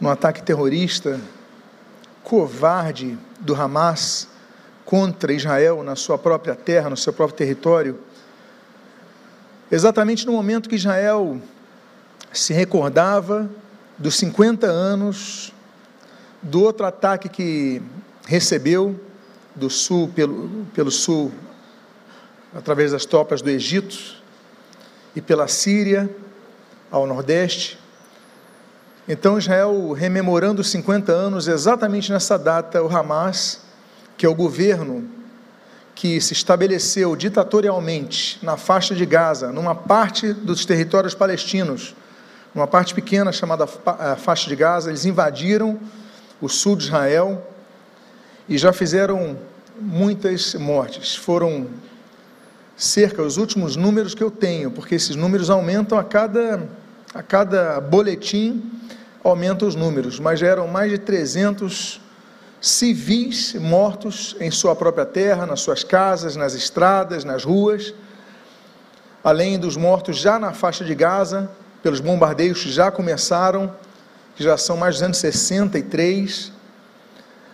no ataque terrorista covarde do Hamas contra Israel na sua própria terra, no seu próprio território, exatamente no momento que Israel se recordava dos 50 anos do outro ataque que recebeu do sul pelo, pelo sul através das tropas do Egito e pela Síria ao nordeste. Então Israel rememorando os 50 anos, exatamente nessa data, o Hamas, que é o governo que se estabeleceu ditatorialmente na faixa de Gaza, numa parte dos territórios palestinos, numa parte pequena chamada faixa de Gaza, eles invadiram o sul de Israel e já fizeram muitas mortes. Foram cerca, os últimos números que eu tenho, porque esses números aumentam a cada, a cada boletim, aumentam os números, mas já eram mais de 300 civis mortos em sua própria terra, nas suas casas, nas estradas, nas ruas, além dos mortos já na faixa de Gaza, pelos bombardeios que já começaram, que já são mais de 263.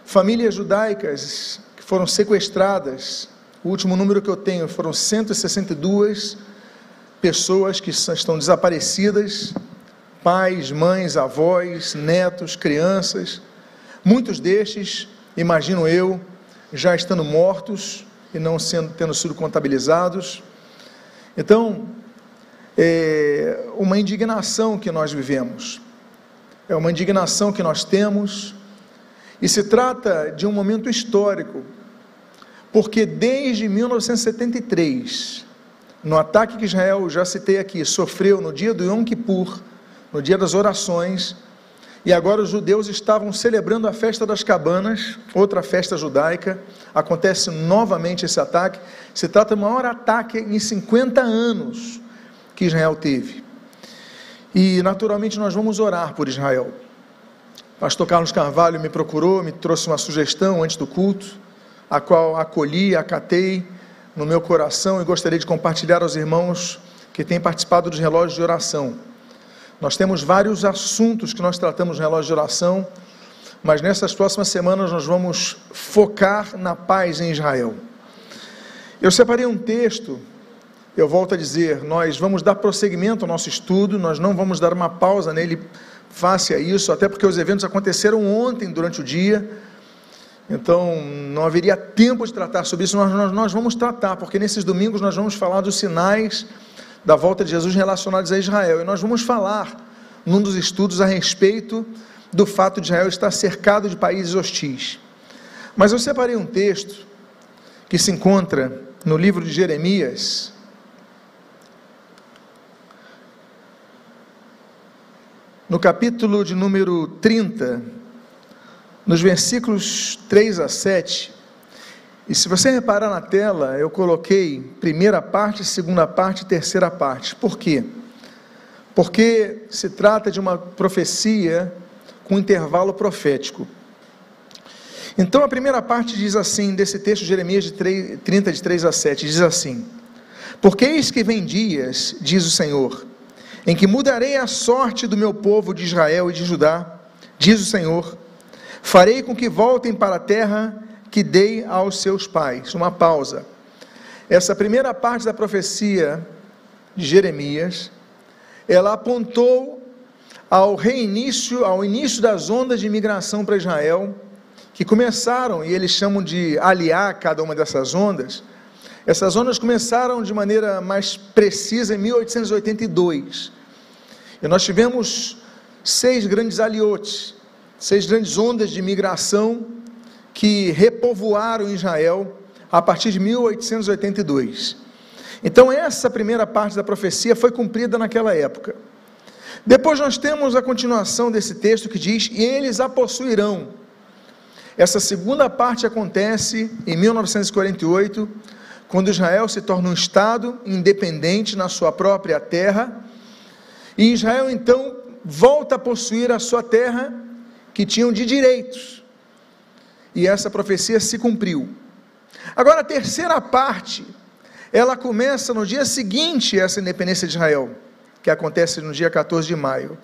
Famílias judaicas que foram sequestradas, o último número que eu tenho foram 162 pessoas que estão desaparecidas, pais, mães, avós, netos, crianças. Muitos destes, imagino eu, já estando mortos e não sendo, tendo sido contabilizados. Então, é uma indignação que nós vivemos, é uma indignação que nós temos, e se trata de um momento histórico porque desde 1973, no ataque que Israel, já citei aqui, sofreu no dia do Yom Kippur, no dia das orações, e agora os judeus estavam celebrando a festa das cabanas, outra festa judaica, acontece novamente esse ataque. Se trata do maior ataque em 50 anos que Israel teve. E naturalmente nós vamos orar por Israel. Pastor Carlos Carvalho me procurou, me trouxe uma sugestão antes do culto a qual acolhi, acatei no meu coração e gostaria de compartilhar aos irmãos que têm participado dos relógios de oração. Nós temos vários assuntos que nós tratamos no relógio de oração, mas nessas próximas semanas nós vamos focar na paz em Israel. Eu separei um texto, eu volto a dizer, nós vamos dar prosseguimento ao nosso estudo, nós não vamos dar uma pausa nele face a isso, até porque os eventos aconteceram ontem durante o dia, então, não haveria tempo de tratar sobre isso, nós, nós, nós, vamos tratar, porque nesses domingos nós vamos falar dos sinais da volta de Jesus relacionados a Israel. E nós vamos falar, num dos estudos, a respeito do fato de Israel estar cercado de países hostis. Mas eu separei um texto que se encontra no livro de Jeremias, no capítulo de número 30 nos versículos 3 a 7. E se você reparar na tela, eu coloquei primeira parte, segunda parte, terceira parte. Por quê? Porque se trata de uma profecia com intervalo profético. Então a primeira parte diz assim, desse texto de Jeremias de 3, 30, de 3 a 7, diz assim: Porque eis que vem dias, diz o Senhor, em que mudarei a sorte do meu povo de Israel e de Judá, diz o Senhor, Farei com que voltem para a terra que dei aos seus pais. Uma pausa. Essa primeira parte da profecia de Jeremias, ela apontou ao reinício, ao início das ondas de imigração para Israel, que começaram, e eles chamam de aliar cada uma dessas ondas. Essas ondas começaram de maneira mais precisa em 1882. E nós tivemos seis grandes aliotes, seis grandes ondas de migração que repovoaram Israel a partir de 1882. Então, essa primeira parte da profecia foi cumprida naquela época. Depois, nós temos a continuação desse texto que diz: E eles a possuirão. Essa segunda parte acontece em 1948, quando Israel se torna um Estado independente na sua própria terra. E Israel então volta a possuir a sua terra que tinham de direitos. E essa profecia se cumpriu. Agora, a terceira parte, ela começa no dia seguinte a essa independência de Israel, que acontece no dia 14 de maio,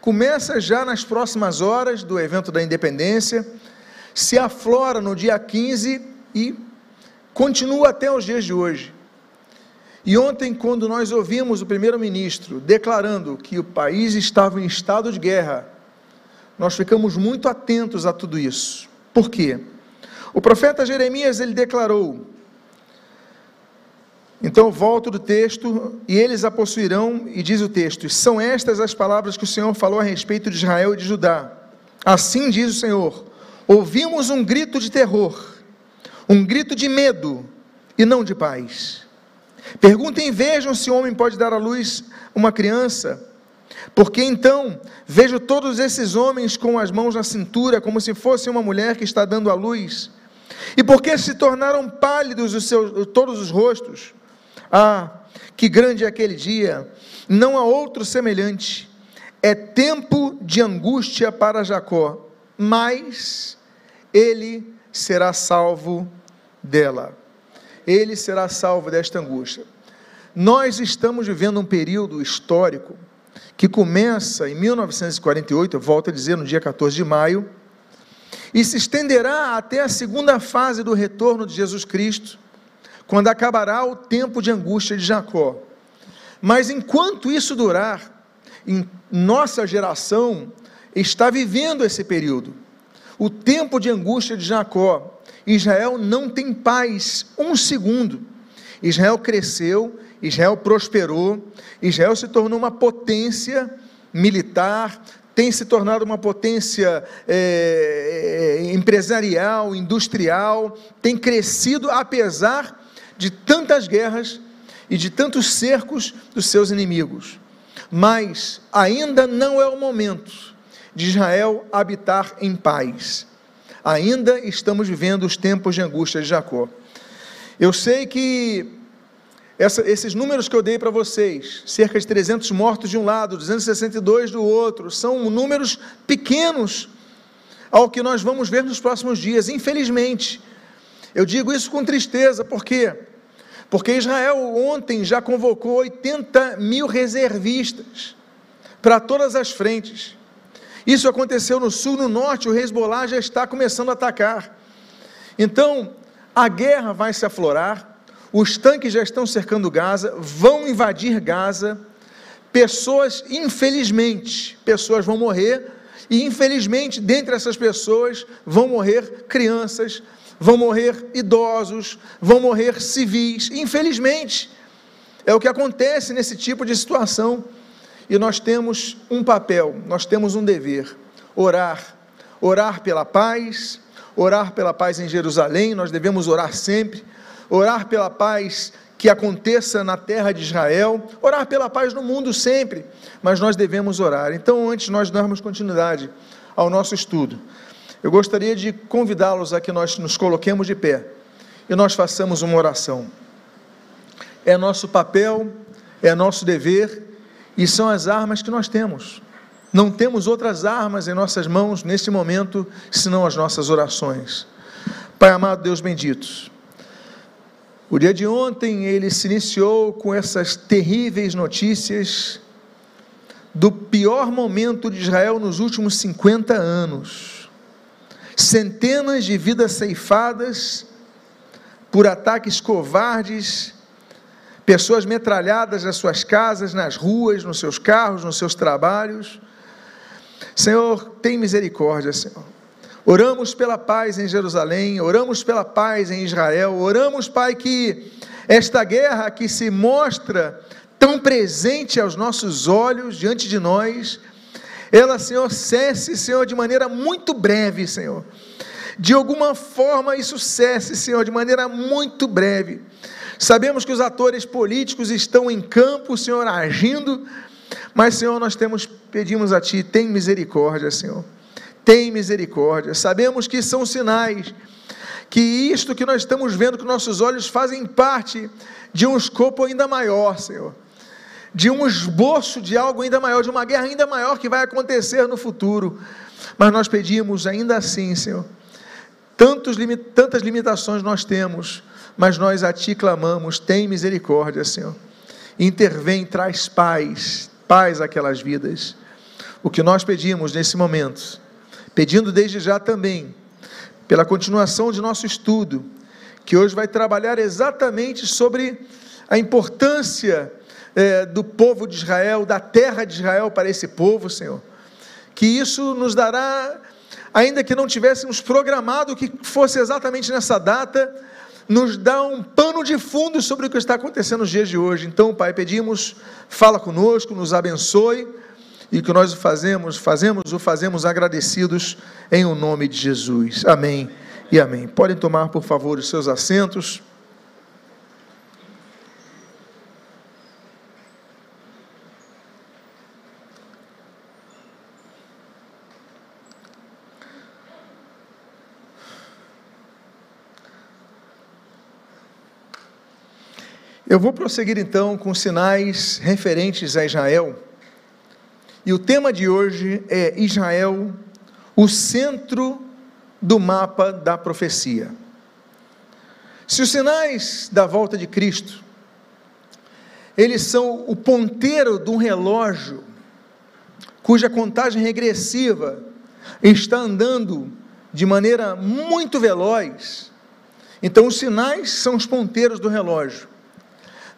começa já nas próximas horas do evento da independência, se aflora no dia 15 e continua até os dias de hoje. E ontem, quando nós ouvimos o primeiro-ministro declarando que o país estava em estado de guerra, nós ficamos muito atentos a tudo isso. Por quê? O profeta Jeremias ele declarou: então volto do texto, e eles a possuirão, e diz o texto: são estas as palavras que o Senhor falou a respeito de Israel e de Judá. Assim diz o Senhor: ouvimos um grito de terror, um grito de medo e não de paz. Perguntem e vejam se o homem pode dar à luz uma criança. Porque então vejo todos esses homens com as mãos na cintura, como se fosse uma mulher que está dando à luz. E porque se tornaram pálidos os seus, todos os rostos. Ah, que grande é aquele dia! Não há outro semelhante. É tempo de angústia para Jacó, mas ele será salvo dela ele será salvo desta angústia. Nós estamos vivendo um período histórico que começa em 1948, eu volto a dizer, no dia 14 de maio, e se estenderá até a segunda fase do retorno de Jesus Cristo, quando acabará o tempo de angústia de Jacó. Mas enquanto isso durar, nossa geração está vivendo esse período, o tempo de angústia de Jacó, Israel não tem paz um segundo. Israel cresceu, Israel prosperou, Israel se tornou uma potência militar, tem se tornado uma potência é, empresarial, industrial, tem crescido apesar de tantas guerras e de tantos cercos dos seus inimigos. Mas ainda não é o momento de Israel habitar em paz ainda estamos vivendo os tempos de angústia de Jacó. Eu sei que essa, esses números que eu dei para vocês, cerca de 300 mortos de um lado, 262 do outro, são números pequenos ao que nós vamos ver nos próximos dias, infelizmente. Eu digo isso com tristeza, por quê? Porque Israel ontem já convocou 80 mil reservistas para todas as frentes. Isso aconteceu no sul, no norte, o Hezbollah já está começando a atacar. Então, a guerra vai se aflorar, os tanques já estão cercando Gaza, vão invadir Gaza, pessoas, infelizmente, pessoas vão morrer, e infelizmente, dentre essas pessoas, vão morrer crianças, vão morrer idosos, vão morrer civis, infelizmente. É o que acontece nesse tipo de situação. E nós temos um papel, nós temos um dever: orar. Orar pela paz, orar pela paz em Jerusalém, nós devemos orar sempre. Orar pela paz que aconteça na terra de Israel, orar pela paz no mundo sempre, mas nós devemos orar. Então, antes nós darmos continuidade ao nosso estudo, eu gostaria de convidá-los a que nós nos coloquemos de pé e nós façamos uma oração. É nosso papel, é nosso dever e são as armas que nós temos. Não temos outras armas em nossas mãos neste momento, senão as nossas orações. Pai amado, Deus bendito. O dia de ontem ele se iniciou com essas terríveis notícias do pior momento de Israel nos últimos 50 anos. Centenas de vidas ceifadas por ataques covardes pessoas metralhadas nas suas casas, nas ruas, nos seus carros, nos seus trabalhos. Senhor, tem misericórdia, Senhor. Oramos pela paz em Jerusalém, oramos pela paz em Israel, oramos, Pai, que esta guerra que se mostra tão presente aos nossos olhos, diante de nós, ela, Senhor, cesse, Senhor, de maneira muito breve, Senhor. De alguma forma isso cesse, Senhor, de maneira muito breve. Sabemos que os atores políticos estão em campo, Senhor, agindo, mas, Senhor, nós temos, pedimos a Ti, tem misericórdia, Senhor. Tem misericórdia. Sabemos que são sinais, que isto que nós estamos vendo com nossos olhos fazem parte de um escopo ainda maior, Senhor. De um esboço de algo ainda maior, de uma guerra ainda maior que vai acontecer no futuro. Mas nós pedimos ainda assim, Senhor. Tantos, tantas limitações nós temos, mas nós a Ti clamamos, tem misericórdia, Senhor. Intervém, traz paz, paz àquelas vidas. o que nós pedimos nesse momento, pedindo desde já também, pela continuação de nosso estudo, que hoje vai trabalhar exatamente sobre a importância é, do povo de Israel, da terra de Israel para esse povo, Senhor. Que isso nos dará, ainda que não tivéssemos programado que fosse exatamente nessa data, nos dá um pano de fundo sobre o que está acontecendo nos dias de hoje. Então, Pai, pedimos, fala conosco, nos abençoe e que nós o fazemos, fazemos o fazemos agradecidos em o nome de Jesus. Amém e amém. Podem tomar, por favor, os seus assentos. Eu vou prosseguir então com sinais referentes a Israel. E o tema de hoje é Israel, o centro do mapa da profecia. Se os sinais da volta de Cristo, eles são o ponteiro de um relógio cuja contagem regressiva está andando de maneira muito veloz, então os sinais são os ponteiros do relógio.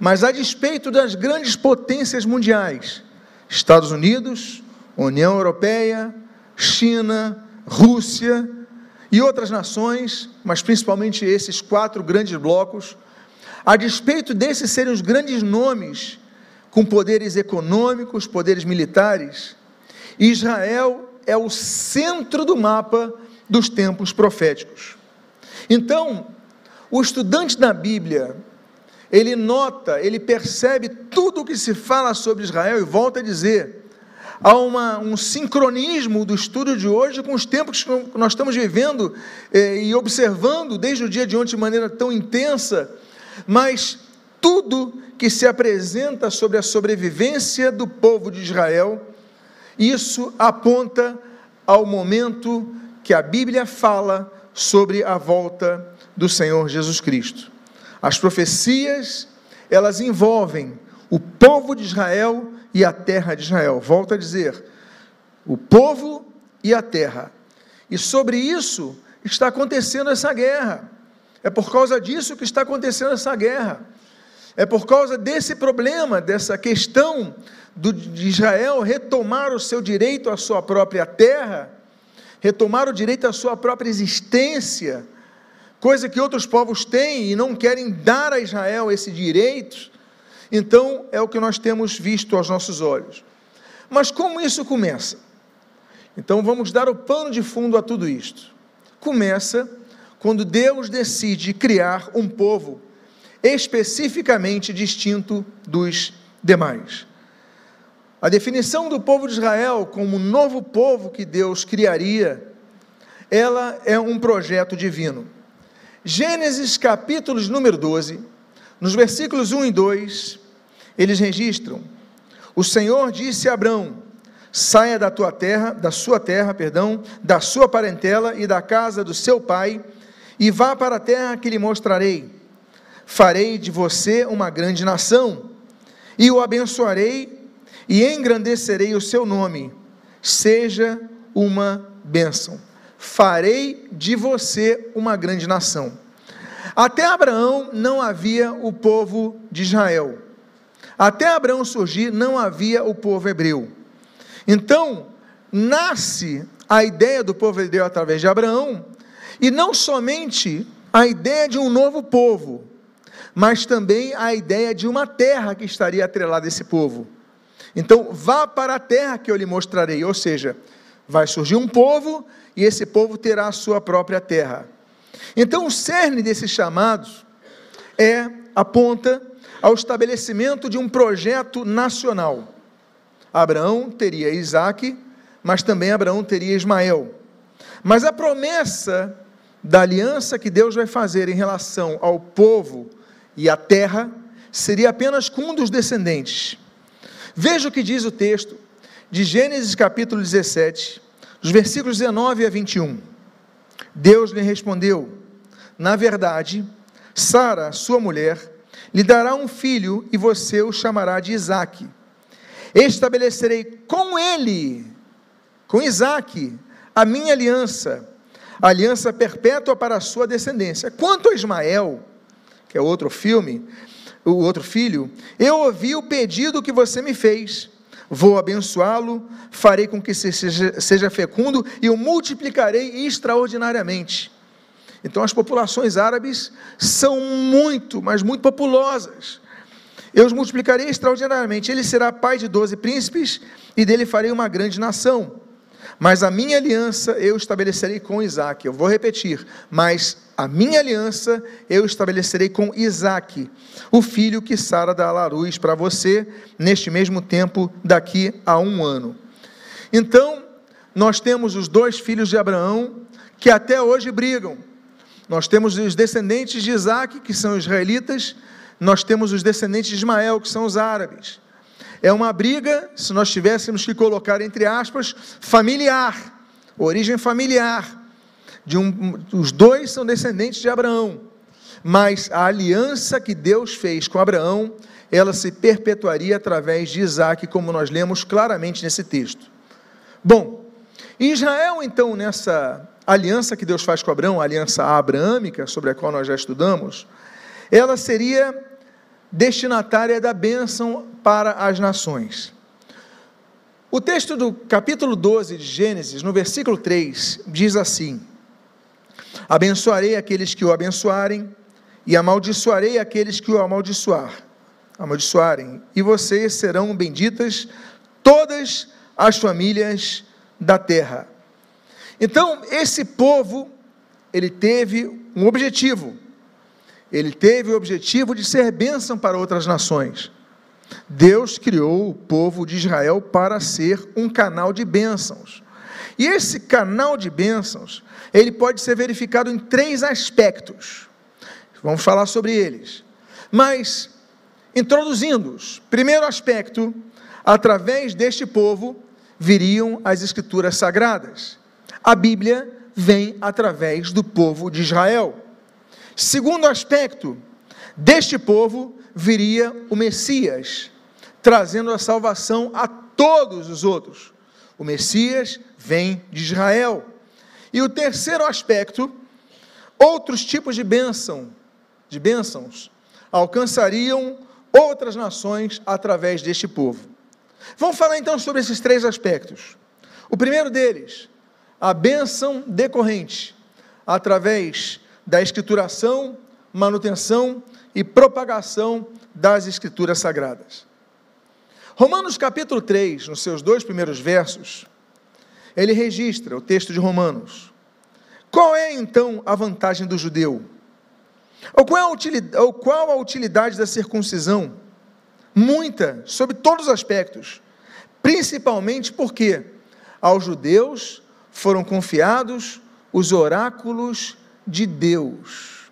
Mas a despeito das grandes potências mundiais, Estados Unidos, União Europeia, China, Rússia e outras nações, mas principalmente esses quatro grandes blocos, a despeito desses serem os grandes nomes com poderes econômicos, poderes militares, Israel é o centro do mapa dos tempos proféticos. Então, o estudante da Bíblia, ele nota, ele percebe tudo o que se fala sobre Israel e volta a dizer. Há uma, um sincronismo do estudo de hoje com os tempos que nós estamos vivendo eh, e observando desde o dia de ontem de maneira tão intensa, mas tudo que se apresenta sobre a sobrevivência do povo de Israel, isso aponta ao momento que a Bíblia fala sobre a volta do Senhor Jesus Cristo. As profecias, elas envolvem o povo de Israel e a terra de Israel. Volto a dizer, o povo e a terra. E sobre isso está acontecendo essa guerra. É por causa disso que está acontecendo essa guerra. É por causa desse problema, dessa questão do, de Israel retomar o seu direito à sua própria terra, retomar o direito à sua própria existência coisa que outros povos têm e não querem dar a Israel esse direito. Então, é o que nós temos visto aos nossos olhos. Mas como isso começa? Então, vamos dar o pano de fundo a tudo isto. Começa quando Deus decide criar um povo especificamente distinto dos demais. A definição do povo de Israel como novo povo que Deus criaria, ela é um projeto divino. Gênesis capítulo número 12, nos versículos 1 e 2, eles registram: O Senhor disse a Abrão: Saia da tua terra, da sua terra, perdão, da sua parentela e da casa do seu pai, e vá para a terra que lhe mostrarei. Farei de você uma grande nação, e o abençoarei e engrandecerei o seu nome. Seja uma bênção farei de você uma grande nação. Até Abraão não havia o povo de Israel. Até Abraão surgir, não havia o povo hebreu. Então, nasce a ideia do povo hebreu através de Abraão, e não somente a ideia de um novo povo, mas também a ideia de uma terra que estaria atrelada a esse povo. Então, vá para a terra que eu lhe mostrarei, ou seja, vai surgir um povo e esse povo terá a sua própria terra. Então, o cerne desses chamados é aponta ao estabelecimento de um projeto nacional. Abraão teria Isaac, mas também Abraão teria Ismael. Mas a promessa da aliança que Deus vai fazer em relação ao povo e à terra seria apenas com um dos descendentes. Veja o que diz o texto de Gênesis capítulo 17, dos versículos 19 a 21. Deus lhe respondeu: Na verdade, Sara, sua mulher, lhe dará um filho e você o chamará de Isaque. Estabelecerei com ele com Isaac, a minha aliança, aliança perpétua para a sua descendência. Quanto a Ismael, que é outro filme, o outro filho, eu ouvi o pedido que você me fez. Vou abençoá-lo, farei com que seja, seja fecundo e o multiplicarei extraordinariamente. Então, as populações árabes são muito, mas muito populosas. Eu os multiplicarei extraordinariamente. Ele será pai de doze príncipes e dele farei uma grande nação. Mas a minha aliança eu estabelecerei com Isaac. Eu vou repetir. Mas a minha aliança eu estabelecerei com Isaac, o filho que Sara dará à luz para você, neste mesmo tempo, daqui a um ano. Então, nós temos os dois filhos de Abraão que até hoje brigam. Nós temos os descendentes de Isaac, que são israelitas, nós temos os descendentes de Ismael, que são os árabes. É uma briga, se nós tivéssemos que colocar entre aspas, familiar, origem familiar. De um, os dois são descendentes de Abraão, mas a aliança que Deus fez com Abraão, ela se perpetuaria através de Isaac, como nós lemos claramente nesse texto. Bom, Israel, então, nessa aliança que Deus faz com Abraão, a aliança abraâmica, sobre a qual nós já estudamos, ela seria destinatária da bênção para as nações. O texto do capítulo 12 de Gênesis, no versículo 3, diz assim: Abençoarei aqueles que o abençoarem, e amaldiçoarei aqueles que o amaldiçoar, amaldiçoarem, e vocês serão benditas todas as famílias da terra. Então, esse povo, ele teve um objetivo. Ele teve o objetivo de ser bênção para outras nações. Deus criou o povo de Israel para ser um canal de bênçãos. E esse canal de bênçãos, ele pode ser verificado em três aspectos. Vamos falar sobre eles. Mas, introduzindo-os, primeiro aspecto, através deste povo viriam as escrituras sagradas. A Bíblia vem através do povo de Israel. Segundo aspecto, deste povo viria o Messias, trazendo a salvação a todos os outros. O Messias vem de Israel. E o terceiro aspecto, outros tipos de bênção, de bênçãos, alcançariam outras nações através deste povo. Vamos falar então sobre esses três aspectos. O primeiro deles, a bênção decorrente através da escrituração, manutenção e propagação das escrituras sagradas. Romanos capítulo 3, nos seus dois primeiros versos, ele registra o texto de Romanos. Qual é então a vantagem do judeu? Ou qual, a utilidade, ou qual a utilidade da circuncisão? Muita, sob todos os aspectos, principalmente porque aos judeus foram confiados os oráculos de Deus.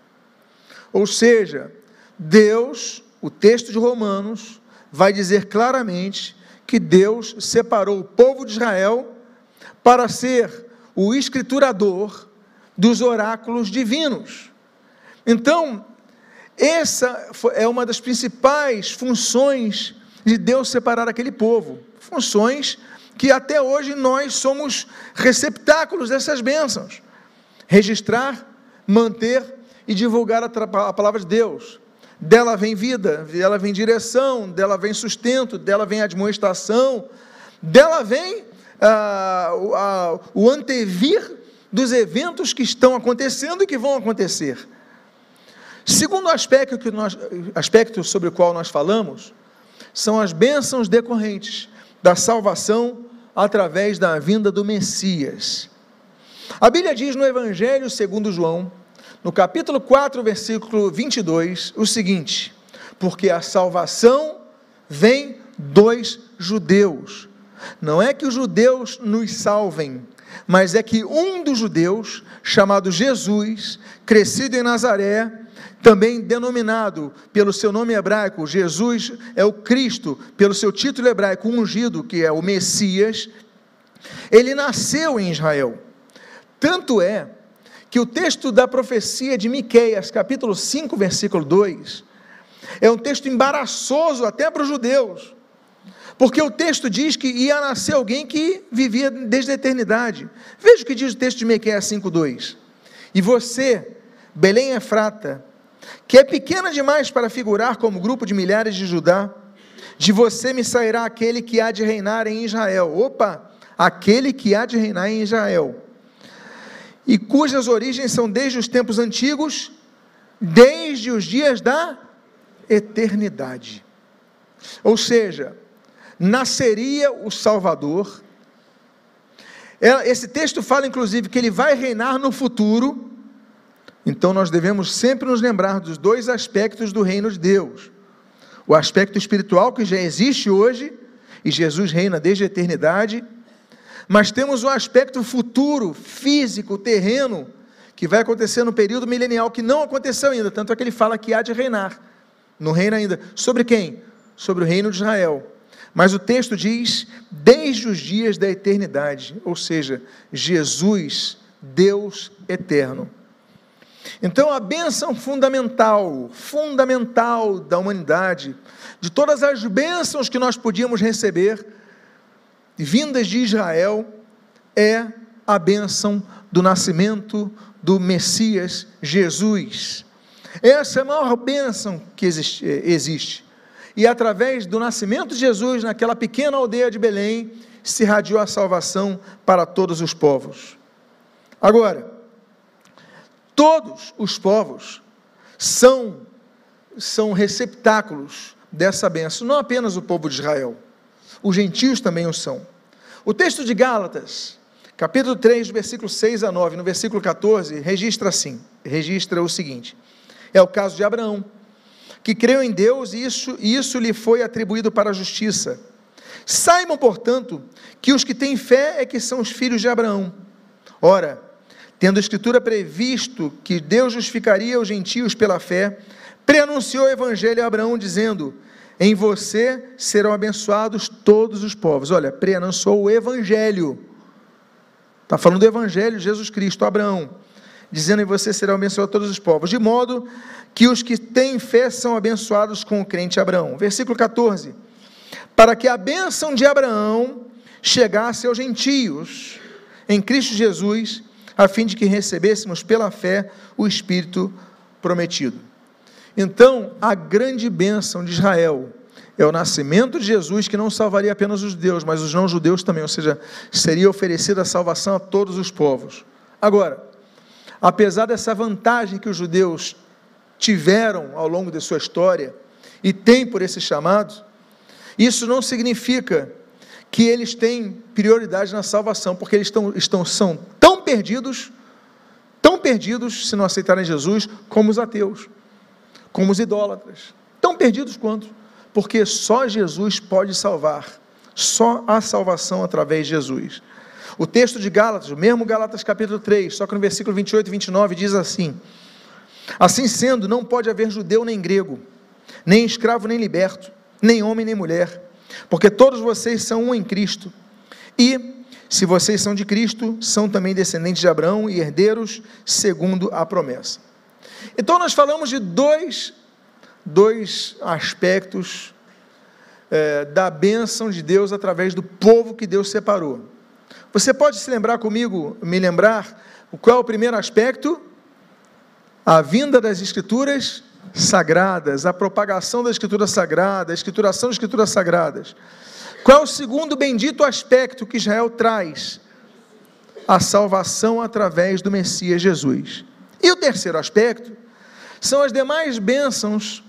Ou seja, Deus, o texto de Romanos, vai dizer claramente que Deus separou o povo de Israel para ser o escriturador dos oráculos divinos. Então, essa é uma das principais funções de Deus separar aquele povo. Funções que até hoje nós somos receptáculos dessas bênçãos. Registrar, manter e divulgar a, palavra de Deus. Dela vem vida, dela vem direção, dela vem sustento, dela vem admoestação, dela vem ah, o antevir dos eventos que estão acontecendo e que vão acontecer. Segundo aspecto, que nós, aspecto sobre o qual nós falamos, são as bênçãos decorrentes da salvação através da vinda do Messias. A Bíblia diz no Evangelho segundo João, no capítulo 4, versículo 22, o seguinte: Porque a salvação vem dos judeus. Não é que os judeus nos salvem, mas é que um dos judeus, chamado Jesus, crescido em Nazaré, também denominado pelo seu nome hebraico, Jesus é o Cristo, pelo seu título hebraico, ungido, que é o Messias, ele nasceu em Israel. Tanto é que o texto da profecia de Miqueias, capítulo 5, versículo 2, é um texto embaraçoso até para os judeus, Porque o texto diz que ia nascer alguém que vivia desde a eternidade. Veja o que diz o texto de Miqueias 5:2. E você, Belém Efrata, que é pequena demais para figurar como grupo de milhares de Judá, de você me sairá aquele que há de reinar em Israel. Opa, aquele que há de reinar em Israel. E cujas origens são desde os tempos antigos, desde os dias da eternidade. Ou seja, nasceria o Salvador. É, esse texto fala, inclusive, que ele vai reinar no futuro. Então, nós devemos sempre nos lembrar dos dois aspectos do reino de Deus: o aspecto espiritual, que já existe hoje, e Jesus reina desde a eternidade, mas temos o aspecto futuro, físico, terreno, que vai acontecer no período milenial, que não aconteceu ainda, tanto é que ele fala que há de reinar. Não reina ainda. Sobre quem? Sobre o reino de Israel. Mas o texto diz, desde os dias da eternidade, ou seja, Jesus, Deus eterno. Então, a bênção fundamental, fundamental da humanidade, de todas as bênçãos que nós podíamos receber, vindas de Israel, é a bênção do nascimento do Messias Jesus. Essa é a maior bênção que existe. e através do nascimento de Jesus naquela pequena aldeia de Belém, se irradiou a salvação para todos os povos. Agora, todos os povos são, são receptáculos dessa benção, não apenas o povo de Israel, os gentios também o são. O texto de Gálatas, capítulo 3, versículo 6 a 9, no versículo 14, registra assim, registra o seguinte, é o caso de Abraão, que creu em Deus e isso, isso lhe foi atribuído para a justiça. Saibam, portanto, que os que têm fé é que são os filhos de Abraão. Ora, tendo a Escritura previsto que Deus justificaria os gentios pela fé, preanunciou o Evangelho a Abraão, dizendo: Em você serão abençoados todos os povos. Olha, preanunciou o Evangelho. Está falando do Evangelho Jesus Cristo, Abraão, dizendo: Em você serão abençoados todos os povos. De modo que os que têm fé são abençoados com o crente Abraão. Versículo 14. Para que a bênção de Abraão chegasse aos gentios em Cristo Jesus, a fim de que recebêssemos pela fé o Espírito prometido. Então, a grande bênção de Israel é o nascimento de Jesus, que não salvaria apenas os judeus, mas os não-judeus também, ou seja, seria oferecida a salvação a todos os povos. Agora, apesar dessa vantagem que os judeus tiveram ao longo de sua história e têm por esse chamado, isso não significa que eles têm prioridade na salvação, porque eles estão, estão, são tão perdidos, tão perdidos, se não aceitarem Jesus, como os ateus, como os idólatras, tão perdidos quanto, porque só Jesus pode salvar, só há salvação através de Jesus. O texto de Gálatas, mesmo Gálatas capítulo 3, só que no versículo 28 e 29 diz assim: Assim sendo, não pode haver judeu nem grego, nem escravo nem liberto, nem homem nem mulher, porque todos vocês são um em Cristo. E, se vocês são de Cristo, são também descendentes de Abraão e herdeiros segundo a promessa. Então, nós falamos de dois, dois aspectos é, da bênção de Deus através do povo que Deus separou. Você pode se lembrar comigo, me lembrar, qual é o primeiro aspecto? a vinda das Escrituras sagradas, a propagação da Escritura sagrada, a escrituração das Escrituras sagradas. Qual é o segundo bendito aspecto que Israel traz? A salvação através do Messias Jesus. E o terceiro aspecto são as demais bênçãos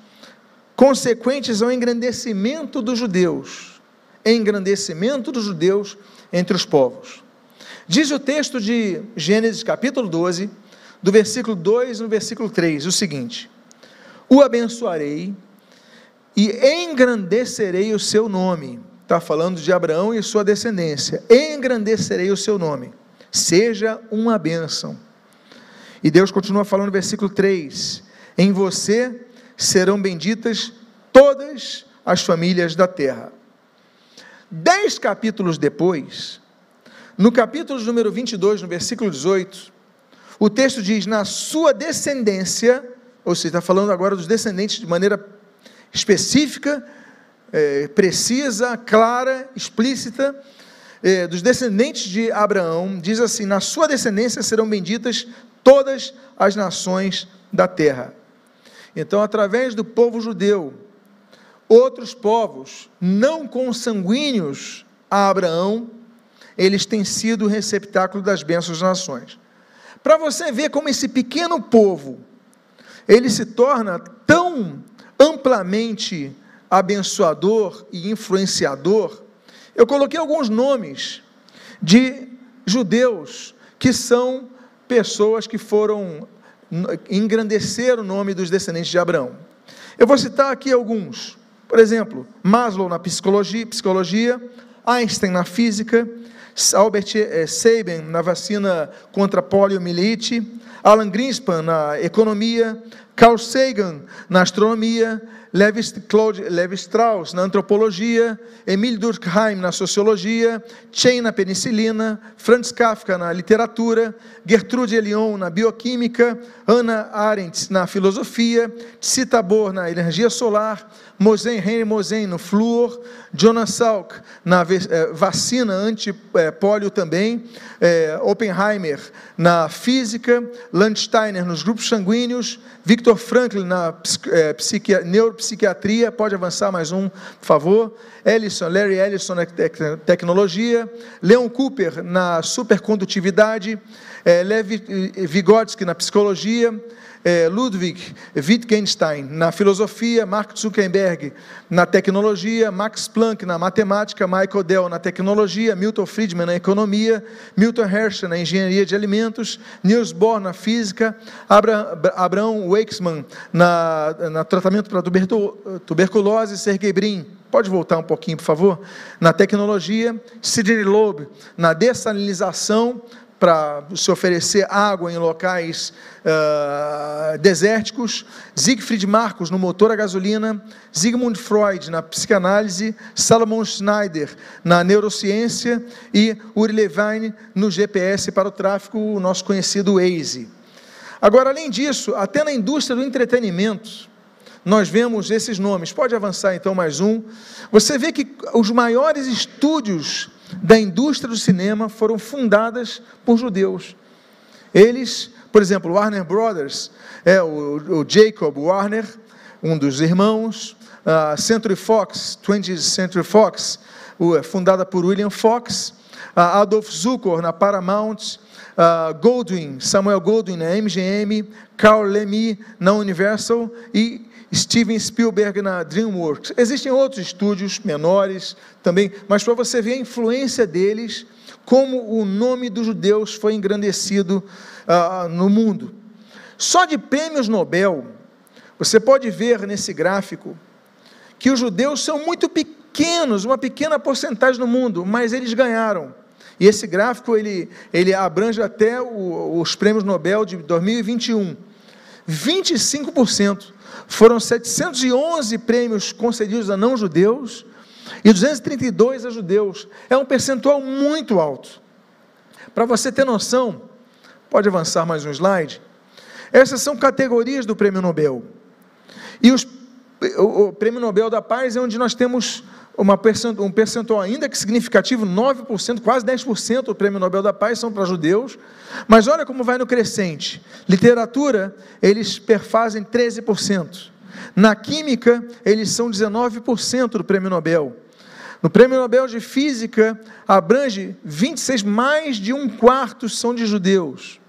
consequentes ao engrandecimento dos judeus, engrandecimento dos judeus entre os povos. Diz o texto de Gênesis capítulo 12, do versículo 2 no versículo 3, o seguinte: O abençoarei e engrandecerei o seu nome. Está falando de Abraão e sua descendência. Engrandecerei o seu nome. Seja uma bênção. E Deus continua falando no versículo 3: Em você serão benditas todas as famílias da terra. Dez capítulos depois, no capítulo número 22, no versículo 18, o texto diz: na sua descendência, ou seja, está falando agora dos descendentes de maneira específica, é, precisa, clara, explícita, é, dos descendentes de Abraão, diz assim: Na sua descendência serão benditas todas as nações da terra. Então, através do povo judeu, outros povos não consanguíneos a Abraão, eles têm sido o receptáculo das bênçãos das nações. Para você ver como esse pequeno povo, ele se torna tão amplamente abençoador e influenciador, eu coloquei alguns nomes de judeus que são pessoas que foram engrandecer o nome dos descendentes de Abraão. Eu vou citar aqui alguns. Por exemplo, Maslow na psicologia, psicologia Einstein na física, Albert eh, Sabin na vacina contra poliomielite, Alan Greenspan na economia, Carl Sagan na astronomia, Levi, Strauss na antropologia, Emile Durkheim na sociologia, Chain na penicilina, Franz Kafka na literatura, Gertrude Elion na bioquímica, Hannah Arendt na filosofia, Tabor na energia solar, Mosen, Henry Mosen no flúor, Jonas Salk na eh, vacina anti-pólio também, eh, Oppenheimer na física, Landsteiner nos grupos sanguíneos, Victor Franklin na eh, neuropsiquiatria, pode avançar mais um, por favor, Ellison, Larry Ellison na tecnologia, Leon Cooper na supercondutividade, Levi Vygotsky na psicologia, é, Ludwig Wittgenstein na filosofia, Mark Zuckerberg na tecnologia, Max Planck na matemática, Michael Dell na tecnologia, Milton Friedman na economia, Milton Hershey na engenharia de alimentos, Niels Bohr na física, Abraham Wakesman na, na tratamento para tuberculose, Sergey Brin Pode voltar um pouquinho, por favor? Na tecnologia, Sidney Loeb na dessalinização, para se oferecer água em locais uh, desérticos, Siegfried Marcos no motor a gasolina, Sigmund Freud na psicanálise, Salomon Schneider na neurociência e Uri Levine no GPS para o tráfego, o nosso conhecido Waze. Agora, além disso, até na indústria do entretenimento, nós vemos esses nomes. Pode avançar então mais um. Você vê que os maiores estúdios da indústria do cinema foram fundadas por judeus. Eles, por exemplo, Warner Brothers, é o, o Jacob Warner, um dos irmãos, Century Fox, 20th Century Fox, é fundada por William Fox, Adolf Zukor na Paramount, Goldwyn, Samuel Goldwyn na MGM, Carl Lemy na Universal e Steven Spielberg na DreamWorks. Existem outros estúdios menores também, mas para você ver a influência deles, como o nome dos judeus foi engrandecido uh, no mundo. Só de prêmios Nobel, você pode ver nesse gráfico que os judeus são muito pequenos, uma pequena porcentagem no mundo, mas eles ganharam. E esse gráfico ele, ele abrange até o, os prêmios Nobel de 2021. 25% foram 711 prêmios concedidos a não-judeus e 232 a judeus. É um percentual muito alto. Para você ter noção, pode avançar mais um slide. Essas são categorias do Prêmio Nobel. E os, o, o Prêmio Nobel da Paz é onde nós temos uma um percentual ainda que significativo, 9%, quase 10% do Prêmio Nobel da Paz são para judeus. Mas olha como vai no crescente. Literatura, eles perfazem 13%. Na química, eles são 19% do Prêmio Nobel. No Prêmio Nobel de Física, abrange 26, mais de um quarto são de judeus.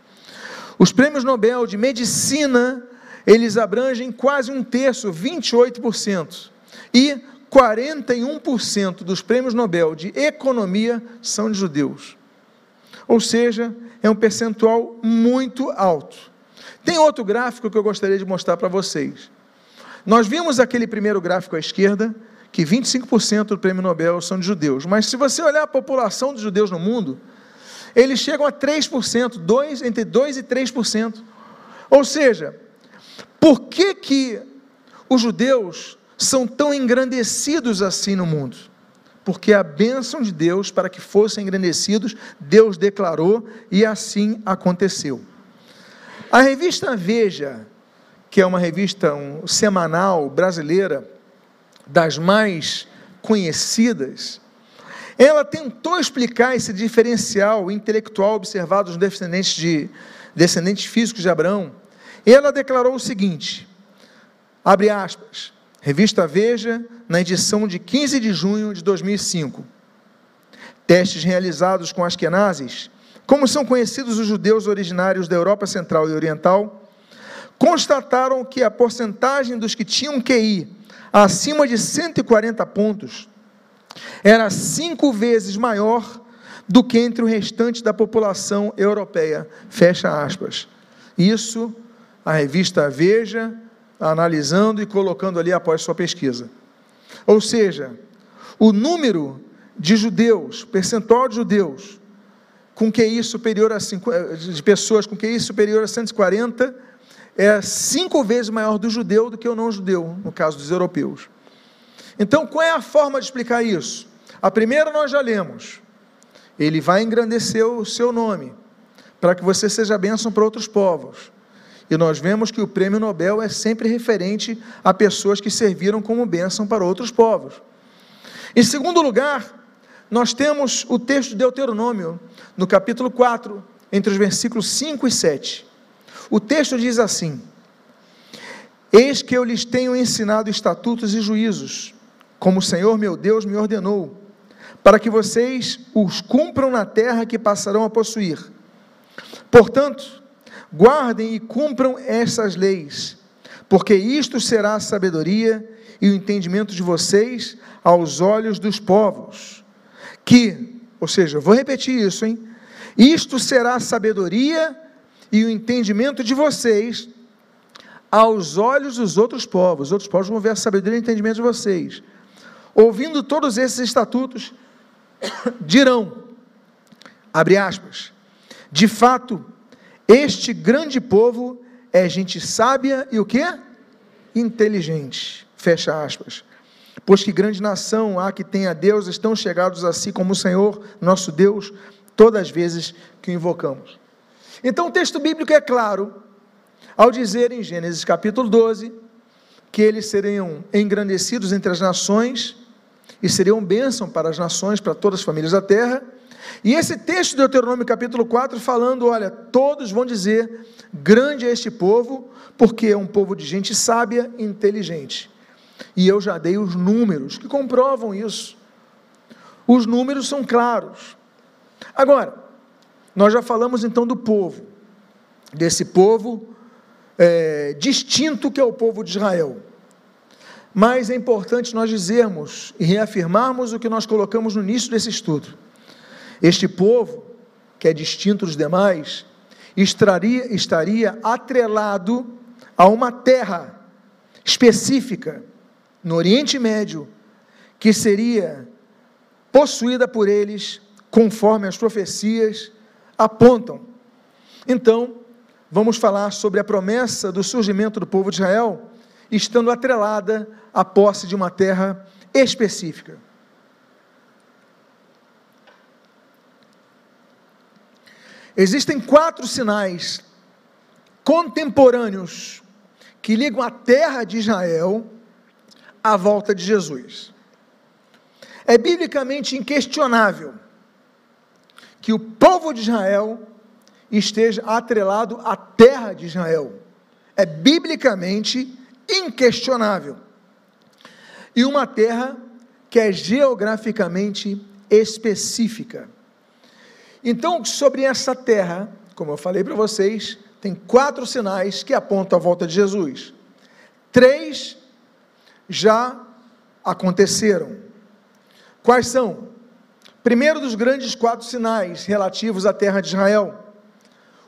Os prêmios Nobel de Medicina, eles abrangem quase um terço, 28%. E 41% dos prêmios Nobel de Economia são de judeus. Ou seja, é um percentual muito alto. Tem outro gráfico que eu gostaria de mostrar para vocês. Nós vimos aquele primeiro gráfico à esquerda, que 25% do prêmio Nobel são de judeus. Mas se você olhar a população de judeus no mundo, eles chegam a 3%, 2, entre 2% e 3%. Ou seja, por que, que os judeus são tão engrandecidos assim no mundo? Porque a bênção de Deus para que fossem engrandecidos, Deus declarou e assim aconteceu. A revista Veja, que é uma revista um, semanal brasileira, das mais conhecidas, ela tentou explicar esse diferencial intelectual observado nos descendentes, de, descendentes físicos de Abraão. Ela declarou o seguinte: abre aspas, revista Veja, na edição de 15 de junho de 2005. Testes realizados com askenazes, como são conhecidos os judeus originários da Europa Central e Oriental, constataram que a porcentagem dos que tinham QI acima de 140 pontos era cinco vezes maior do que entre o restante da população europeia. Fecha aspas. Isso a revista Veja, analisando e colocando ali após sua pesquisa. Ou seja, o número de judeus, percentual de judeus com QI superior a de pessoas com QI superior a 140 é cinco vezes maior do judeu do que o não judeu, no caso dos europeus. Então, qual é a forma de explicar isso? A primeira nós já lemos. Ele vai engrandecer o seu nome, para que você seja bênção para outros povos. E nós vemos que o prêmio Nobel é sempre referente a pessoas que serviram como bênção para outros povos. Em segundo lugar, nós temos o texto de Deuteronômio, no capítulo 4, entre os versículos 5 e 7. O texto diz assim: Eis que eu lhes tenho ensinado estatutos e juízos, como o Senhor meu Deus me ordenou, para que vocês os cumpram na terra que passarão a possuir. Portanto, guardem e cumpram essas leis, porque isto será a sabedoria e o entendimento de vocês aos olhos dos povos. Que, ou seja, vou repetir isso, hein? Isto será a sabedoria e o entendimento de vocês aos olhos dos outros povos. Os outros povos vão ver a sabedoria e o entendimento de vocês. Ouvindo todos esses estatutos, dirão, abre aspas, de fato, este grande povo é gente sábia e o que? Inteligente. Fecha aspas. Pois que grande nação há que tenha Deus, estão chegados a si como o Senhor, nosso Deus, todas as vezes que o invocamos. Então o texto bíblico é claro ao dizer em Gênesis capítulo 12 que eles seriam engrandecidos entre as nações e seriam bênção para as nações, para todas as famílias da terra. E esse texto de Deuteronômio capítulo 4 falando, olha, todos vão dizer, grande é este povo, porque é um povo de gente sábia inteligente. E eu já dei os números que comprovam isso. Os números são claros. Agora, nós já falamos então do povo, desse povo é, distinto que é o povo de Israel. Mas é importante nós dizermos e reafirmarmos o que nós colocamos no início desse estudo. Este povo, que é distinto dos demais, estaria, estaria atrelado a uma terra específica no Oriente Médio, que seria possuída por eles conforme as profecias apontam. Então, vamos falar sobre a promessa do surgimento do povo de Israel, estando atrelada à posse de uma terra específica. Existem quatro sinais contemporâneos que ligam a terra de Israel à volta de Jesus. É biblicamente inquestionável que o povo de Israel esteja atrelado à terra de Israel. É biblicamente inquestionável. E uma terra que é geograficamente específica. Então, sobre essa terra, como eu falei para vocês, tem quatro sinais que apontam a volta de Jesus. Três já aconteceram. Quais são? Primeiro dos grandes quatro sinais relativos à terra de Israel: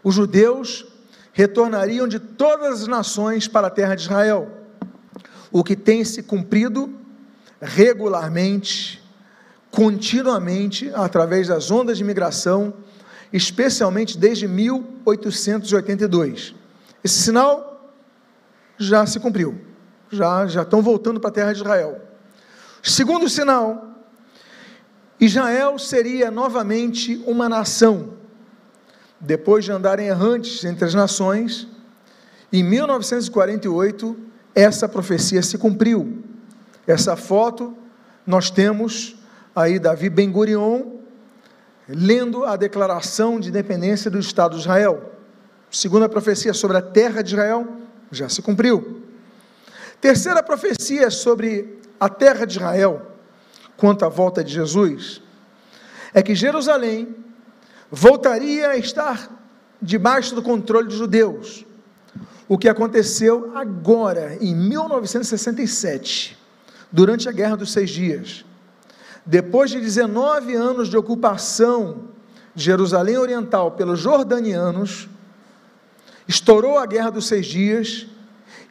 os judeus retornariam de todas as nações para a terra de Israel, o que tem se cumprido regularmente, continuamente, através das ondas de migração, especialmente desde 1882. Esse sinal já se cumpriu, já, já estão voltando para a terra de Israel. Segundo sinal Israel seria novamente uma nação. Depois de andarem errantes entre as nações, em 1948, essa profecia se cumpriu. Essa foto nós temos aí Davi Ben Gurion lendo a declaração de independência do Estado de Israel. Segunda profecia sobre a terra de Israel já se cumpriu. Terceira profecia sobre a terra de Israel, quanto à volta de Jesus, é que Jerusalém voltaria a estar debaixo do controle dos judeus. O que aconteceu agora, em 1967, durante a Guerra dos Seis Dias. Depois de 19 anos de ocupação de Jerusalém Oriental pelos jordanianos, estourou a Guerra dos Seis Dias,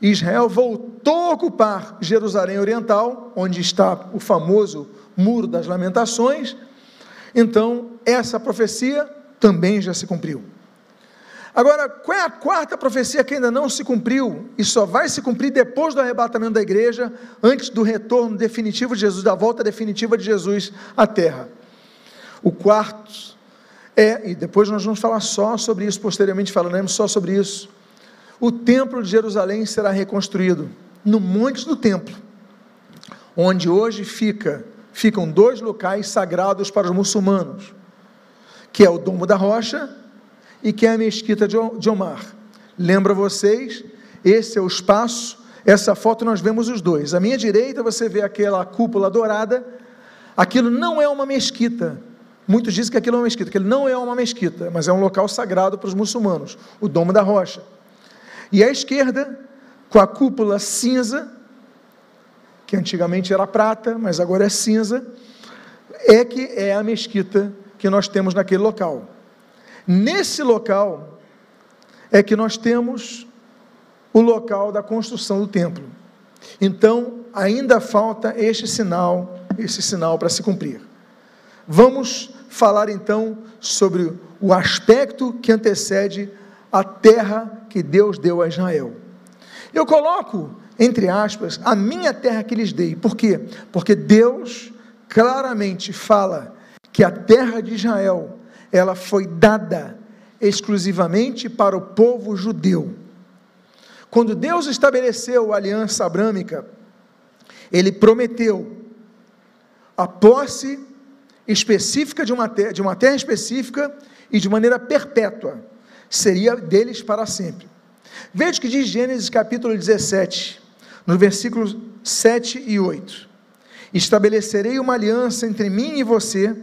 Israel voltou a ocupar Jerusalém Oriental, onde está o famoso Muro das Lamentações. Então, essa profecia também já se cumpriu. Agora, qual é a quarta profecia que ainda não se cumpriu e só vai se cumprir depois do arrebatamento da igreja, antes do retorno definitivo de Jesus, da volta definitiva de Jesus à terra? O quarto é, e depois nós vamos falar só sobre isso, posteriormente falaremos só sobre isso. O templo de Jerusalém será reconstruído no monte do templo, onde hoje fica, ficam dois locais sagrados para os muçulmanos, que é o Domo da Rocha e que é a mesquita de Omar. Lembra vocês? Esse é o espaço. Essa foto nós vemos os dois. À minha direita você vê aquela cúpula dourada. Aquilo não é uma mesquita. Muitos dizem que aquilo é uma mesquita. Aquilo não é uma mesquita, mas é um local sagrado para os muçulmanos. O Domo da Rocha. E à esquerda, com a cúpula cinza, que antigamente era prata, mas agora é cinza, é que é a mesquita que nós temos naquele local. Nesse local é que nós temos o local da construção do templo. Então, ainda falta este sinal, esse sinal para se cumprir. Vamos falar então sobre o aspecto que antecede a terra que Deus deu a Israel. Eu coloco, entre aspas, a minha terra que lhes dei. Por quê? Porque Deus claramente fala que a terra de Israel ela foi dada exclusivamente para o povo judeu. Quando Deus estabeleceu a aliança abrâmica, ele prometeu a posse específica de uma, terra, de uma terra específica e de maneira perpétua, seria deles para sempre. Veja o que diz Gênesis capítulo 17, no versículos 7 e 8: Estabelecerei uma aliança entre mim e você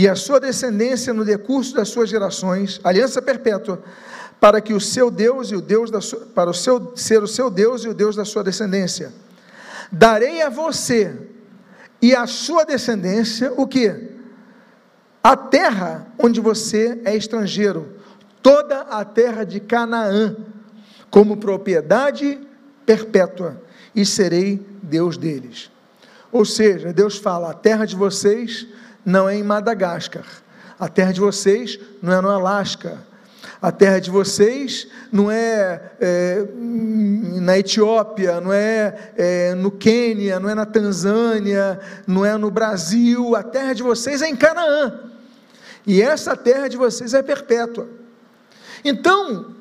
e a sua descendência no decurso das suas gerações, aliança perpétua, para que o seu Deus e o Deus da sua, para o seu ser o seu Deus e o Deus da sua descendência. Darei a você e a sua descendência o que? A terra onde você é estrangeiro, toda a terra de Canaã, como propriedade perpétua, e serei Deus deles. Ou seja, Deus fala: a terra de vocês não é em Madagascar. A terra de vocês não é no Alasca. A terra de vocês não é, é na Etiópia, não é, é, no Quênia, não é na Tanzânia, não é no Brasil. A terra de vocês é em Canaã. E essa terra de vocês é perpétua. Então,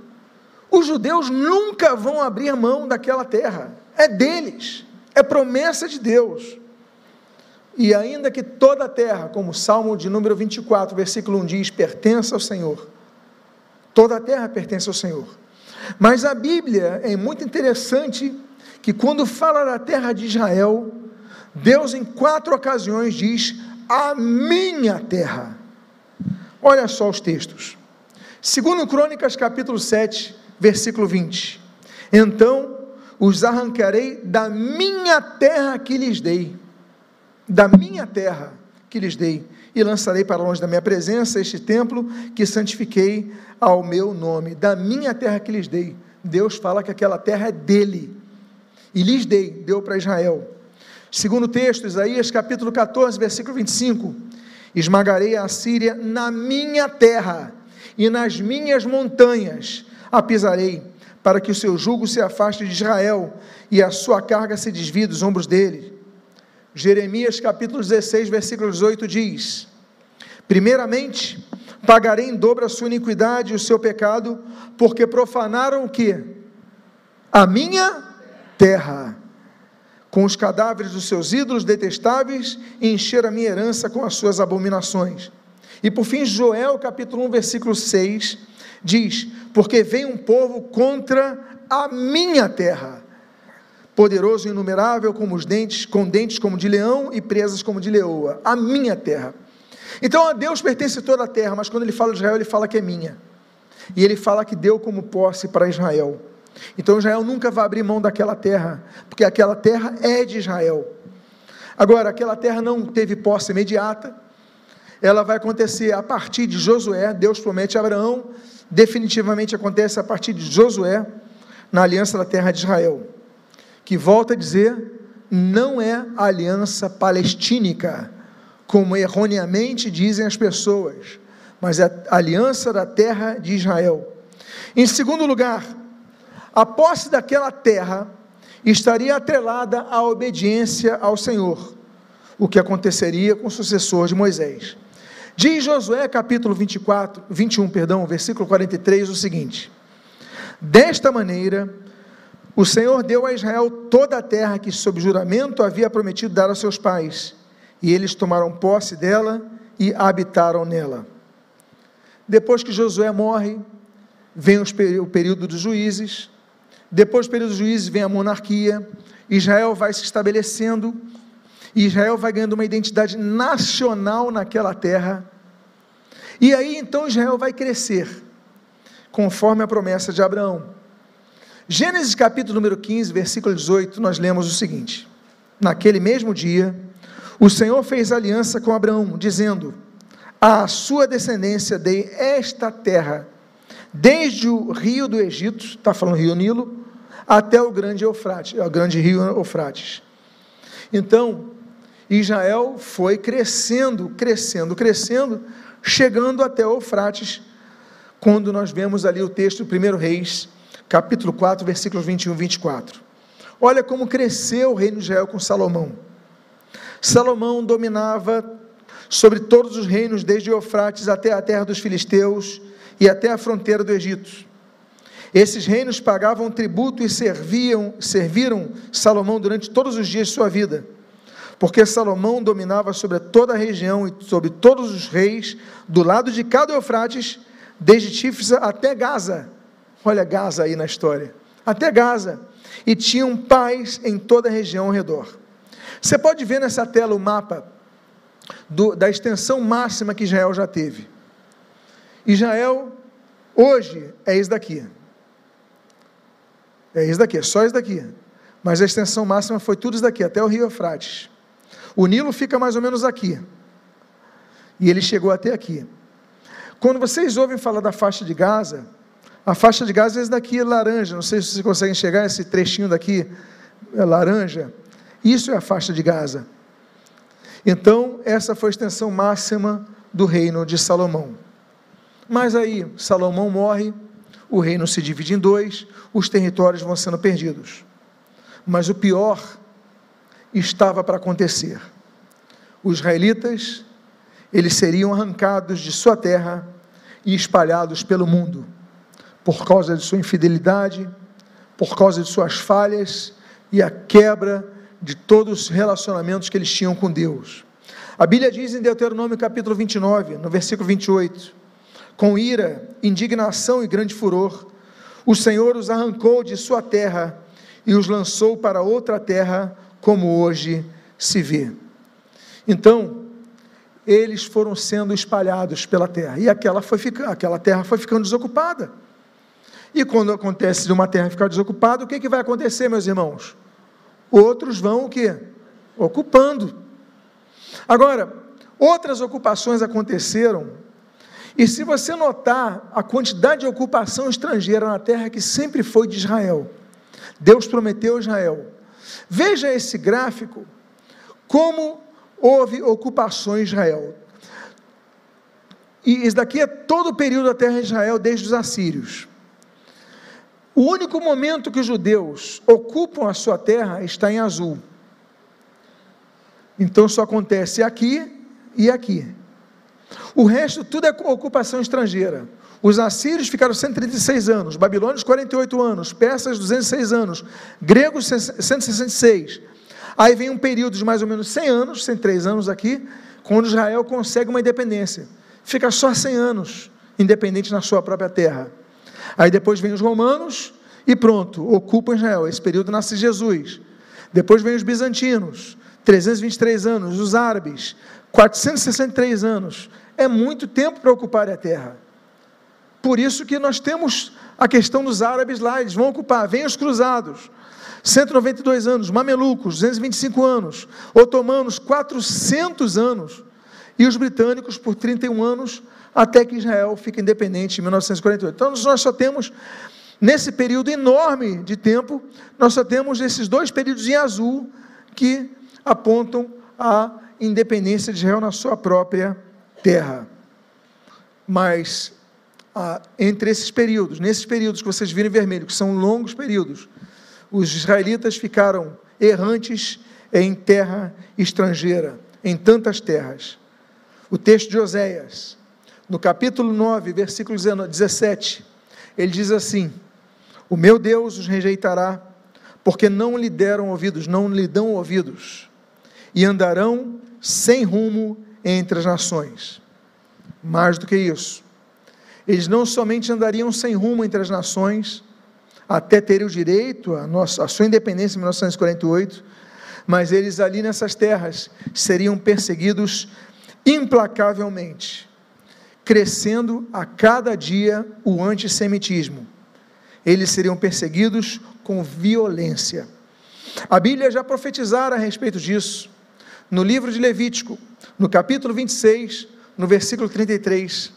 os judeus nunca vão abrir mão daquela terra. É deles. É promessa de Deus. E ainda que toda a terra, como o Salmo de número 24, versículo 1 diz, pertence ao Senhor. Toda a terra pertence ao Senhor. Mas a Bíblia é muito interessante que quando fala da terra de Israel, Deus em quatro ocasiões diz: a minha terra. Olha só os textos. Segundo Crônicas capítulo 7, versículo 20. Então os arrancarei da minha terra que lhes dei da minha terra que lhes dei, e lançarei para longe da minha presença este templo que santifiquei ao meu nome, da minha terra que lhes dei. Deus fala que aquela terra é dele, e lhes dei, deu para Israel. Segundo texto, Isaías capítulo 14, versículo 25: Esmagarei a Síria na minha terra, e nas minhas montanhas a pisarei, para que o seu jugo se afaste de Israel, e a sua carga se desvie dos ombros dele Jeremias capítulo 16, versículo 18 diz: Primeiramente, pagarei em dobro a sua iniquidade e o seu pecado, porque profanaram o que? A minha terra. com os cadáveres dos seus ídolos detestáveis e encher a minha herança com as suas abominações. E por fim, Joel capítulo 1, versículo 6, diz: Porque vem um povo contra a minha terra, poderoso e inumerável como os dentes, com dentes como de leão e presas como de leoa, a minha terra. Então a Deus pertence toda a terra, mas quando ele fala de Israel, ele fala que é minha. E ele fala que deu como posse para Israel. Então Israel nunca vai abrir mão daquela terra, porque aquela terra é de Israel. Agora, aquela terra não teve posse imediata, ela vai acontecer a partir de Josué, Deus promete a Abraão, definitivamente acontece a partir de Josué, na aliança da terra de Israel, que volta a dizer, não é a aliança palestínica, como erroneamente dizem as pessoas, mas é a aliança da terra de Israel. Em segundo lugar, a posse daquela terra estaria atrelada à obediência ao Senhor, o que aconteceria com o sucessor de Moisés. Diz Josué capítulo 24, 21, perdão, versículo 43 o seguinte: Desta maneira, o Senhor deu a Israel toda a terra que sob juramento havia prometido dar aos seus pais, e eles tomaram posse dela e habitaram nela. Depois que Josué morre, vem o período dos juízes, depois do período dos juízes vem a monarquia, Israel vai se estabelecendo, Israel vai ganhando uma identidade nacional naquela terra. E aí então Israel vai crescer, conforme a promessa de Abraão. Gênesis capítulo número 15, versículo 18, nós lemos o seguinte: Naquele mesmo dia, o Senhor fez aliança com Abraão, dizendo: A sua descendência dei esta terra, desde o rio do Egito, está falando rio Nilo, até o grande Eufrates, o grande rio Eufrates. Então, Israel foi crescendo, crescendo, crescendo, chegando até Eufrates, quando nós vemos ali o texto do 1 Reis, capítulo 4, versículos 21 e 24. Olha como cresceu o reino de Israel com Salomão. Salomão dominava sobre todos os reinos, desde Eufrates até a terra dos filisteus e até a fronteira do Egito. Esses reinos pagavam tributo e serviam, serviram Salomão durante todos os dias de sua vida porque Salomão dominava sobre toda a região e sobre todos os reis, do lado de cada Eufrates, desde Tifsa até Gaza. Olha Gaza aí na história. Até Gaza. E tinham paz em toda a região ao redor. Você pode ver nessa tela o mapa do, da extensão máxima que Israel já teve. Israel, hoje, é isso daqui. É isso daqui, é só isso daqui. Mas a extensão máxima foi tudo isso daqui, até o rio Eufrates. O Nilo fica mais ou menos aqui. E ele chegou até aqui. Quando vocês ouvem falar da faixa de Gaza, a faixa de Gaza é esse daqui é laranja. Não sei se vocês conseguem enxergar esse trechinho daqui, é laranja. Isso é a faixa de Gaza. Então, essa foi a extensão máxima do reino de Salomão. Mas aí, Salomão morre, o reino se divide em dois, os territórios vão sendo perdidos. Mas o pior estava para acontecer. Os israelitas, eles seriam arrancados de sua terra e espalhados pelo mundo, por causa de sua infidelidade, por causa de suas falhas e a quebra de todos os relacionamentos que eles tinham com Deus. A Bíblia diz em Deuteronômio capítulo 29, no versículo 28, com ira, indignação e grande furor, o Senhor os arrancou de sua terra e os lançou para outra terra como hoje se vê. Então, eles foram sendo espalhados pela terra, e aquela, foi aquela terra foi ficando desocupada. E quando acontece de uma terra ficar desocupada, o que, que vai acontecer, meus irmãos? Outros vão o quê? Ocupando. Agora, outras ocupações aconteceram, e se você notar a quantidade de ocupação estrangeira na terra que sempre foi de Israel, Deus prometeu a Israel Veja esse gráfico, como houve ocupação em Israel. E isso daqui é todo o período da terra de Israel, desde os assírios. O único momento que os judeus ocupam a sua terra está em azul. Então só acontece aqui e aqui. O resto tudo é ocupação estrangeira. Os assírios ficaram 136 anos, babilônios 48 anos, persas 206 anos, gregos 166. Aí vem um período de mais ou menos 100 anos, 103 anos aqui, quando Israel consegue uma independência. Fica só 100 anos independente na sua própria terra. Aí depois vem os romanos e pronto, ocupam Israel. Esse período nasce Jesus. Depois vem os bizantinos, 323 anos, os árabes, 463 anos. É muito tempo para ocupar a terra. Por isso que nós temos a questão dos árabes lá, eles vão ocupar. Vem os cruzados, 192 anos, mamelucos, 225 anos, otomanos, 400 anos, e os britânicos por 31 anos, até que Israel fica independente em 1948. Então nós só temos, nesse período enorme de tempo, nós só temos esses dois períodos em azul que apontam a independência de Israel na sua própria terra. Mas ah, entre esses períodos, nesses períodos que vocês viram em vermelho, que são longos períodos, os israelitas ficaram errantes em terra estrangeira, em tantas terras. O texto de Oséias, no capítulo 9, versículo 17, ele diz assim: O meu Deus os rejeitará, porque não lhe deram ouvidos, não lhe dão ouvidos, e andarão sem rumo entre as nações. Mais do que isso, eles não somente andariam sem rumo entre as nações, até terem o direito à, nossa, à sua independência em 1948, mas eles ali nessas terras seriam perseguidos implacavelmente, crescendo a cada dia o antissemitismo. Eles seriam perseguidos com violência. A Bíblia já profetizara a respeito disso. No livro de Levítico, no capítulo 26, no versículo 33,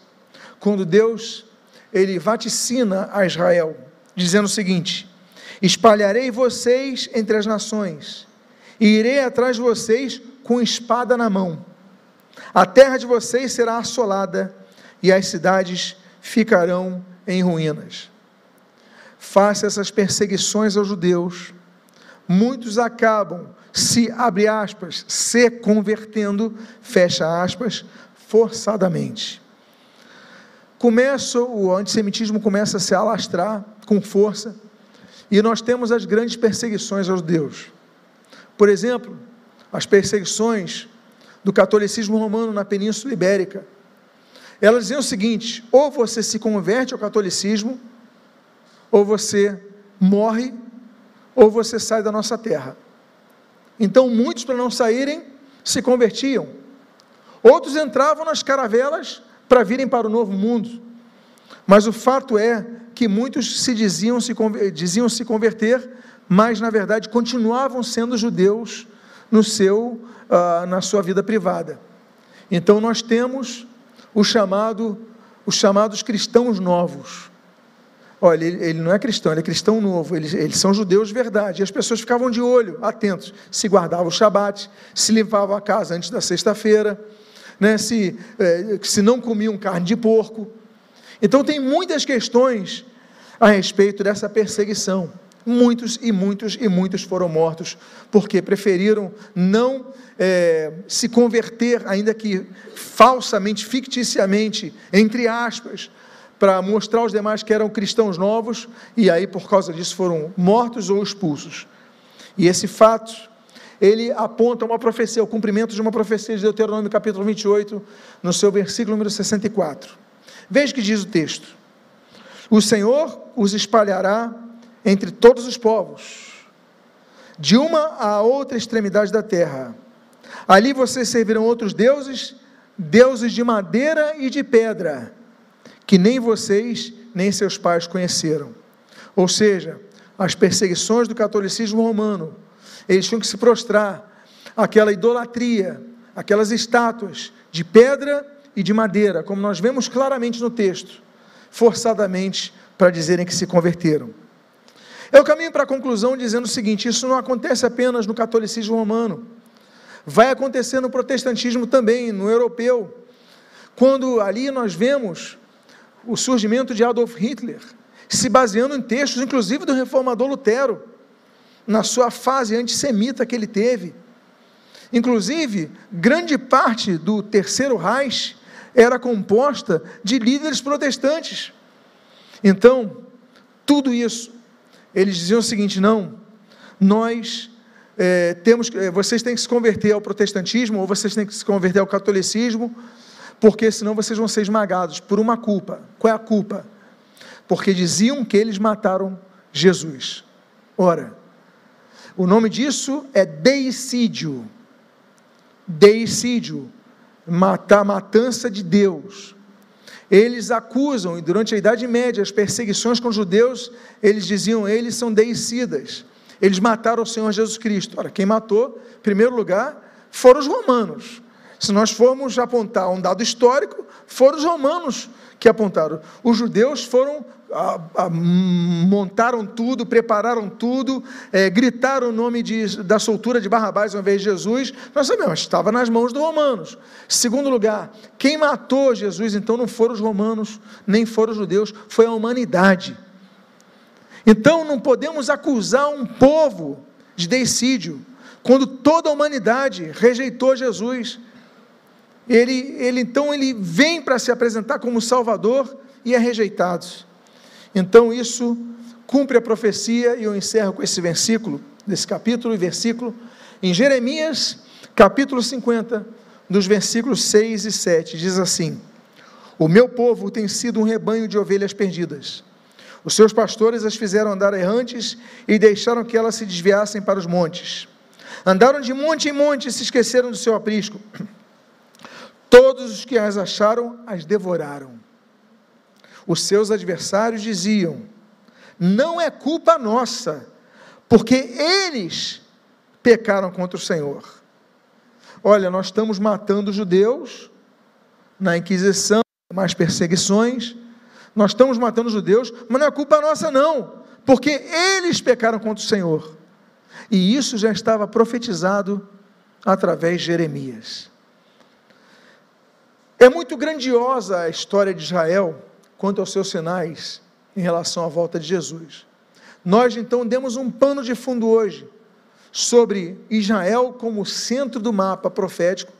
quando Deus ele vaticina a Israel dizendo o seguinte: Espalharei vocês entre as nações, e irei atrás de vocês com espada na mão. A terra de vocês será assolada, e as cidades ficarão em ruínas. Face essas perseguições aos judeus, muitos acabam se, abre aspas, se convertendo, fecha aspas, forçadamente. Começa, o antissemitismo começa a se alastrar, com força, e nós temos as grandes perseguições aos judeus. Por exemplo, as perseguições do catolicismo romano na Península Ibérica. Elas diziam o seguinte: ou você se converte ao catolicismo, ou você morre, ou você sai da nossa terra. Então, muitos, para não saírem, se convertiam. Outros entravam nas caravelas para virem para o novo mundo. Mas o fato é que muitos se diziam se, diziam se converter, mas na verdade continuavam sendo judeus no seu, uh, na sua vida privada. Então nós temos o chamado, os chamados cristãos novos. Olha, ele, ele, não é cristão, ele é cristão novo, eles, eles são judeus de verdade. E as pessoas ficavam de olho, atentos, se guardavam o shabat, se limpavam a casa antes da sexta-feira, né, se, eh, se não comiam carne de porco. Então, tem muitas questões a respeito dessa perseguição. Muitos e muitos e muitos foram mortos porque preferiram não é, se converter, ainda que falsamente, ficticiamente, entre aspas, para mostrar aos demais que eram cristãos novos e aí por causa disso foram mortos ou expulsos. E esse fato, ele aponta uma profecia, o cumprimento de uma profecia de Deuteronômio capítulo 28, no seu versículo número 64. Veja que diz o texto: O Senhor os espalhará entre todos os povos, de uma a outra extremidade da terra. Ali vocês servirão outros deuses, deuses de madeira e de pedra, que nem vocês nem seus pais conheceram. Ou seja, as perseguições do catolicismo romano, eles tinham que se prostrar àquela idolatria, aquelas estátuas de pedra e de madeira, como nós vemos claramente no texto, forçadamente para dizerem que se converteram. Eu caminho para a conclusão dizendo o seguinte: isso não acontece apenas no catolicismo romano, vai acontecer no protestantismo também, no europeu, quando ali nós vemos o surgimento de Adolf Hitler, se baseando em textos, inclusive do reformador Lutero, na sua fase antissemita que ele teve. Inclusive, grande parte do Terceiro Reich era composta de líderes protestantes. Então, tudo isso, eles diziam o seguinte: não, nós é, temos, é, vocês têm que se converter ao protestantismo ou vocês têm que se converter ao catolicismo, porque senão vocês vão ser esmagados por uma culpa. Qual é a culpa? Porque diziam que eles mataram Jesus. Ora, o nome disso é deicídio. Deicídio, matar, matança de Deus. Eles acusam, e durante a Idade Média, as perseguições com os judeus, eles diziam, eles são deicidas. Eles mataram o Senhor Jesus Cristo. Ora, quem matou, em primeiro lugar, foram os romanos. Se nós formos apontar um dado histórico, foram os romanos que apontaram. Os judeus foram, a, a, montaram tudo, prepararam tudo, é, gritaram o nome de, da soltura de Barrabás ao invés de Jesus. Nós sabemos, estava nas mãos dos romanos. Segundo lugar, quem matou Jesus então não foram os romanos, nem foram os judeus, foi a humanidade. Então não podemos acusar um povo de deicídio, quando toda a humanidade rejeitou Jesus. Ele, ele então ele vem para se apresentar como Salvador e é rejeitado. Então isso cumpre a profecia e eu encerro com esse versículo, desse capítulo e versículo, em Jeremias, capítulo 50, dos versículos 6 e 7, diz assim: O meu povo tem sido um rebanho de ovelhas perdidas os seus pastores as fizeram andar errantes e deixaram que elas se desviassem para os montes. Andaram de monte em monte e se esqueceram do seu aprisco. Todos os que as acharam as devoraram. Os seus adversários diziam: Não é culpa nossa, porque eles pecaram contra o Senhor. Olha, nós estamos matando judeus na Inquisição, mais perseguições nós estamos matando judeus, mas não é culpa nossa, não, porque eles pecaram contra o Senhor. E isso já estava profetizado através de Jeremias. É muito grandiosa a história de Israel quanto aos seus sinais em relação à volta de Jesus. Nós então demos um pano de fundo hoje sobre Israel como centro do mapa profético.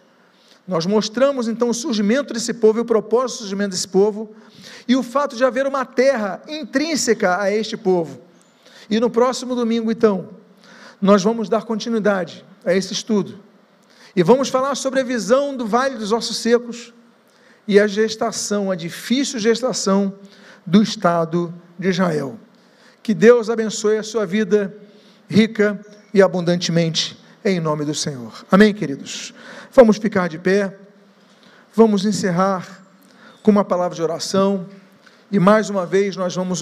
Nós mostramos então o surgimento desse povo e o propósito do surgimento desse povo e o fato de haver uma terra intrínseca a este povo. E no próximo domingo, então, nós vamos dar continuidade a esse estudo e vamos falar sobre a visão do Vale dos Ossos Secos e a gestação, a difícil gestação do Estado de Israel. Que Deus abençoe a sua vida rica e abundantemente, em nome do Senhor. Amém, queridos? Vamos ficar de pé, vamos encerrar com uma palavra de oração, e mais uma vez nós vamos